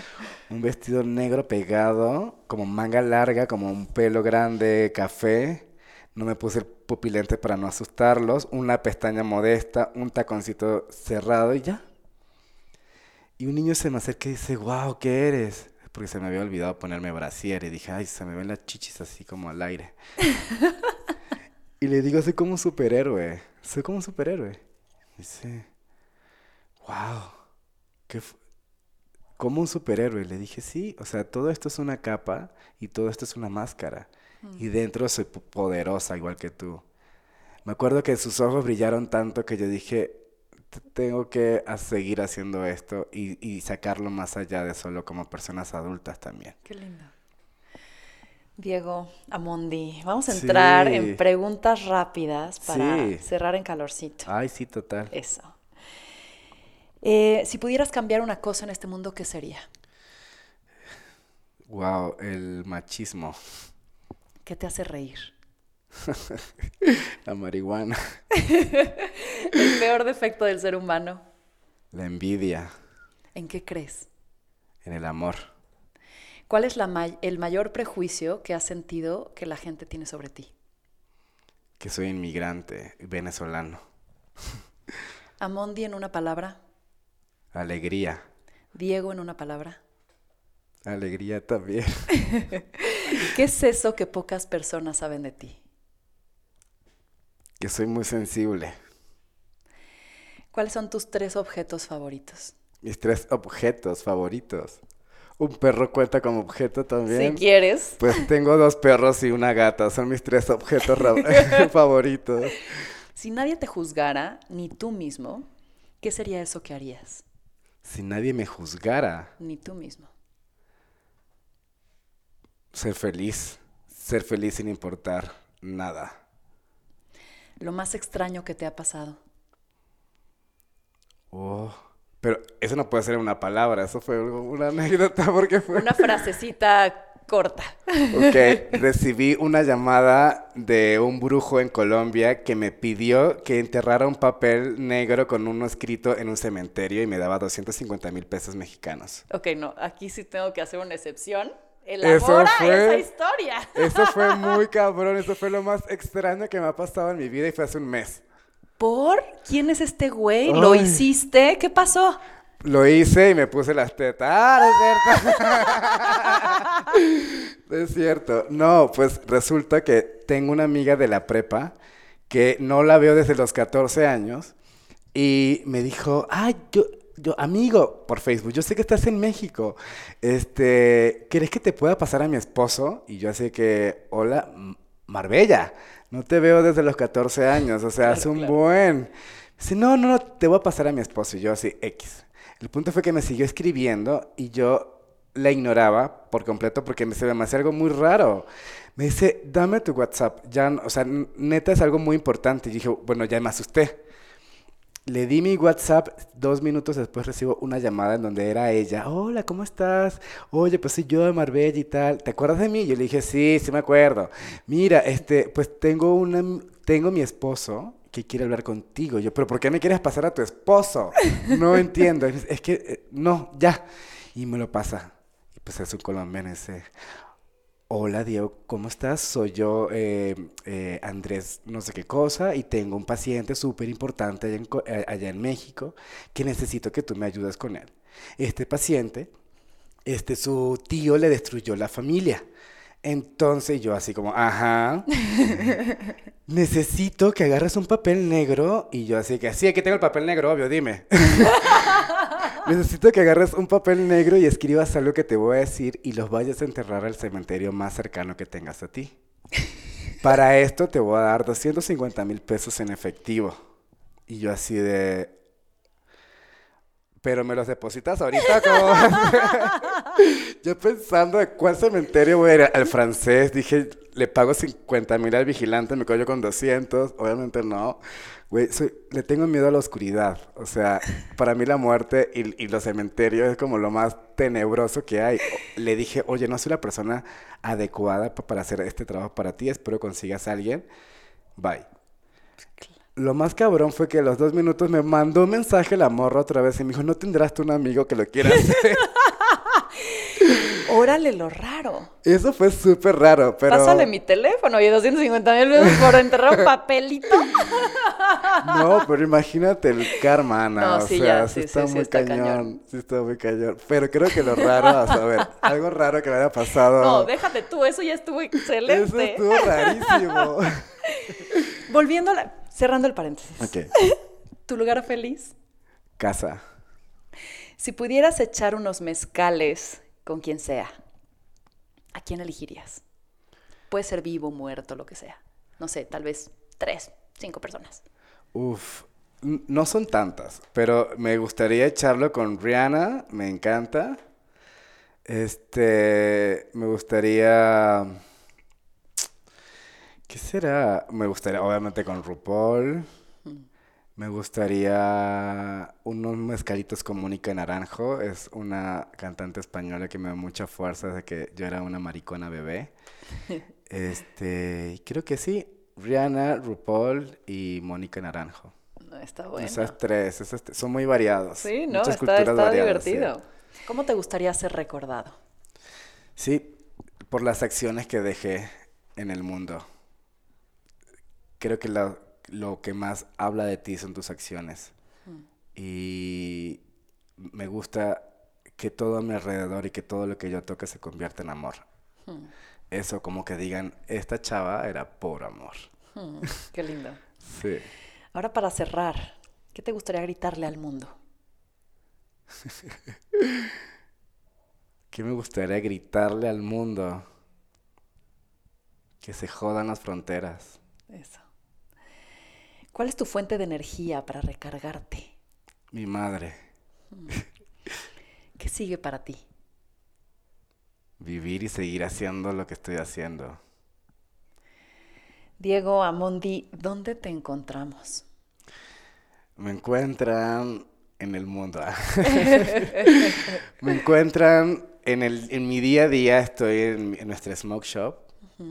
un vestido negro pegado, como manga larga, como un pelo grande, café no me puse el pupilente para no asustarlos, una pestaña modesta, un taconcito cerrado y ya. Y un niño se me acerca y dice, wow, ¿qué eres? Porque se me había olvidado ponerme brasier y dije, ay, se me ven las chichis así como al aire. y le digo, soy como un superhéroe, soy como un superhéroe. dice, wow, ¿qué como un superhéroe. Le dije, sí, o sea, todo esto es una capa y todo esto es una máscara. Y dentro soy poderosa igual que tú. Me acuerdo que sus ojos brillaron tanto que yo dije, tengo que seguir haciendo esto y, sacarlo más allá de solo como personas adultas también. Qué lindo. Diego Amondi, vamos a entrar en preguntas rápidas para cerrar en calorcito. Ay, sí, total. Eso. Eh, si pudieras cambiar una cosa en este mundo, ¿qué sería? Wow, el machismo. ¿Qué te hace reír? la marihuana. el peor defecto del ser humano. La envidia. ¿En qué crees? En el amor. ¿Cuál es el mayor prejuicio que has sentido que la gente tiene sobre ti? Que soy inmigrante venezolano. Amondi en una palabra. Alegría. Diego en una palabra. Alegría también. ¿Qué es eso que pocas personas saben de ti? Que soy muy sensible. ¿Cuáles son tus tres objetos favoritos? Mis tres objetos favoritos. Un perro cuenta como objeto también. Si quieres. Pues tengo dos perros y una gata. Son mis tres objetos favoritos. Si nadie te juzgara, ni tú mismo, ¿qué sería eso que harías? Si nadie me juzgara. Ni tú mismo ser feliz, ser feliz sin importar nada. Lo más extraño que te ha pasado. Oh, pero eso no puede ser una palabra, eso fue una anécdota porque fue... Una frasecita corta. Ok, recibí una llamada de un brujo en Colombia que me pidió que enterrara un papel negro con uno escrito en un cementerio y me daba 250 mil pesos mexicanos. Ok, no, aquí sí tengo que hacer una excepción elabora eso fue, esa historia. Eso fue muy cabrón, eso fue lo más extraño que me ha pasado en mi vida y fue hace un mes. ¿Por? ¿Quién es este güey? ¿Lo hiciste? ¿Qué pasó? Lo hice y me puse las tetas. ¡Ah, no es cierto! es cierto. No, pues resulta que tengo una amiga de la prepa que no la veo desde los 14 años y me dijo, ay, yo, yo, amigo, por Facebook, yo sé que estás en México. Este, ¿quieres que te pueda pasar a mi esposo? Y yo sé que, hola, Marbella, no te veo desde los 14 años, o sea, hace un buen. Dice, no, no, no, te voy a pasar a mi esposo. Y yo así, X. El punto fue que me siguió escribiendo y yo la ignoraba por completo porque me, se me hacía algo muy raro. Me dice, dame tu WhatsApp. Ya, o sea, neta es algo muy importante. Y dije, bueno, ya me asusté. Le di mi WhatsApp, dos minutos después recibo una llamada en donde era ella. Hola, ¿cómo estás? Oye, pues soy yo de Marbella y tal. ¿Te acuerdas de mí? Yo le dije, sí, sí me acuerdo. Mira, este, pues tengo una, tengo mi esposo que quiere hablar contigo. Yo, pero ¿por qué me quieres pasar a tu esposo? No entiendo. Es, que, eh, no, ya. Y me lo pasa. Y pues es un colombiano ese. Hola Diego, ¿cómo estás? Soy yo, eh, eh, Andrés, no sé qué cosa, y tengo un paciente súper importante allá, eh, allá, en México que necesito que tú me ayudes con él. Este paciente, este, su tío le destruyó la familia. Entonces yo así como, ajá, necesito que agarres un papel negro y yo así que, sí, aquí tengo el papel negro, obvio, dime. necesito que agarres un papel negro y escribas algo que te voy a decir y los vayas a enterrar al cementerio más cercano que tengas a ti. Para esto te voy a dar 250 mil pesos en efectivo. Y yo así de, pero me los depositas ahorita como... yo pensando de cuál cementerio voy a ir al francés, dije, le pago 50 mil al vigilante, me cojo con 200, obviamente no. Güey, le tengo miedo a la oscuridad. O sea, para mí la muerte y, y, los cementerios es como lo más tenebroso que hay. Le dije, oye, no soy la persona adecuada para hacer este trabajo para ti, espero consigas a alguien. Bye. Lo más cabrón fue que a los dos minutos me mandó un mensaje la morra otra vez y me dijo, ¿no tendrás tú un amigo que lo quiera hacer? Órale, lo raro. Eso fue súper raro, pero... Pásale mi teléfono y 250 mil pesos por enterrar un papelito. no, pero imagínate el karma, Ana. No, sí, o sea, ya, sí, sí, está muy cañón, Sí está muy cañón. Pero creo que lo raro, a ver, algo raro que me haya pasado... No, déjate tú, eso ya estuvo excelente. Eso estuvo rarísimo. Volviendo a la Cerrando el paréntesis. Ok. ¿Tu lugar feliz? Casa. Si pudieras echar unos mezcales con quien sea, ¿a quién elegirías? Puede ser vivo, muerto, lo que sea. No sé, tal vez tres, cinco personas. Uf, no son tantas, pero me gustaría echarlo con Rihanna, me encanta. Este, me gustaría ¿Qué será? Me gustaría, obviamente, con RuPaul. Me gustaría unos mezcalitos con Mónica Naranjo. Es una cantante española que me da mucha fuerza desde que yo era una maricona bebé. este, creo que sí. Rihanna, RuPaul y Mónica Naranjo. está bueno. Esas tres, esas son muy variados. Sí, no, está, está divertido. ¿Cómo te gustaría ser recordado? Sí, por las acciones que dejé en el mundo creo que lo, que más habla de ti son tus acciones. Mm. Y me gusta que todo a mi alrededor y que todo lo que yo toque se convierta en amor. Mm. Eso, como que digan, esta chava era por amor. Mm, qué lindo. sí. Ahora para cerrar, ¿qué te gustaría gritarle al mundo? ¿Qué me gustaría gritarle al mundo? Que se jodan las fronteras. Eso. ¿Cuál es tu fuente de energía para recargarte? Mi madre. ¿Qué sigue para ti? Vivir y seguir haciendo lo que estoy haciendo. Diego Amondi, ¿dónde te encontramos? Me encuentran en el mundo. Me encuentran en, el, en mi día a día, estoy en, nuestra smoke shop,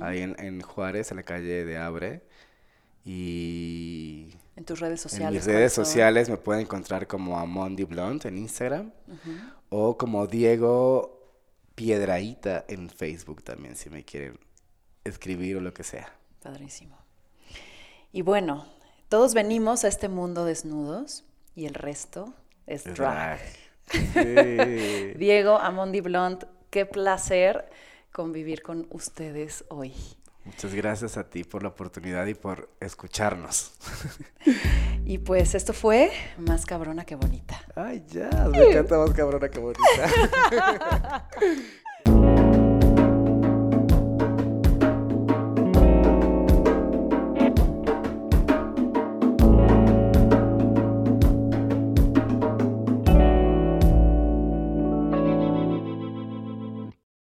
ahí en, en, Juárez, en la calle de Abre. Y... En tus redes sociales. En mis redes sociales me pueden encontrar como Amondi Blonde en Instagram o como Diego Piedraíta en Facebook también, si me quieren escribir o lo que sea. Padrísimo. Y bueno, todos venimos a este mundo desnudos y el resto es, drag. Diego Amondi Blonde, qué placer convivir con ustedes hoy. Muchas gracias a ti por la oportunidad y por escucharnos. Y pues esto fue Más cabrona que bonita. Ay, ya, me encanta más cabrona que bonita.